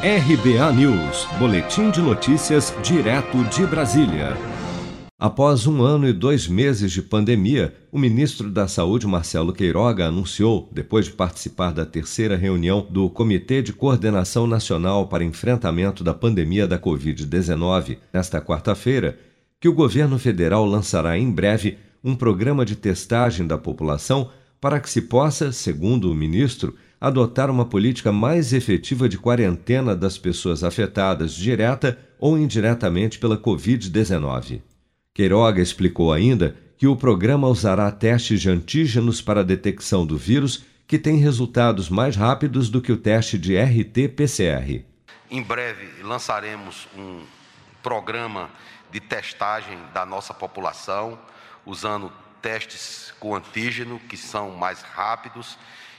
RBA News, Boletim de Notícias, direto de Brasília. Após um ano e dois meses de pandemia, o ministro da Saúde, Marcelo Queiroga, anunciou, depois de participar da terceira reunião do Comitê de Coordenação Nacional para Enfrentamento da Pandemia da Covid-19, nesta quarta-feira, que o governo federal lançará em breve um programa de testagem da população para que se possa, segundo o ministro, adotar uma política mais efetiva de quarentena das pessoas afetadas direta ou indiretamente pela Covid-19. Queiroga explicou ainda que o programa usará testes de antígenos para a detecção do vírus que têm resultados mais rápidos do que o teste de RT-PCR. Em breve lançaremos um programa de testagem da nossa população, usando testes com antígeno que são mais rápidos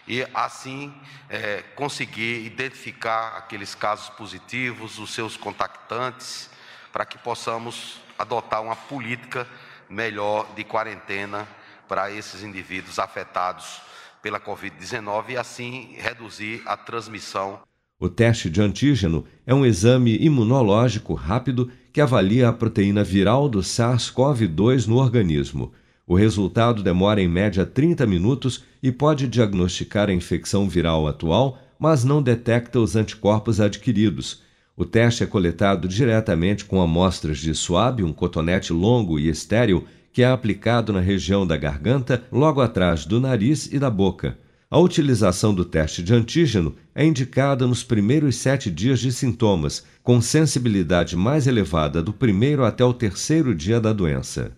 e assim é, conseguir identificar aqueles casos positivos, os seus contactantes, para que possamos adotar uma política melhor de quarentena para esses indivíduos afetados pela Covid-19 e assim reduzir a transmissão. O teste de antígeno é um exame imunológico rápido que avalia a proteína viral do SARS-CoV-2 no organismo. O resultado demora em média 30 minutos e pode diagnosticar a infecção viral atual, mas não detecta os anticorpos adquiridos. O teste é coletado diretamente com amostras de suave, um cotonete longo e estéril, que é aplicado na região da garganta, logo atrás do nariz e da boca. A utilização do teste de antígeno é indicada nos primeiros sete dias de sintomas, com sensibilidade mais elevada do primeiro até o terceiro dia da doença.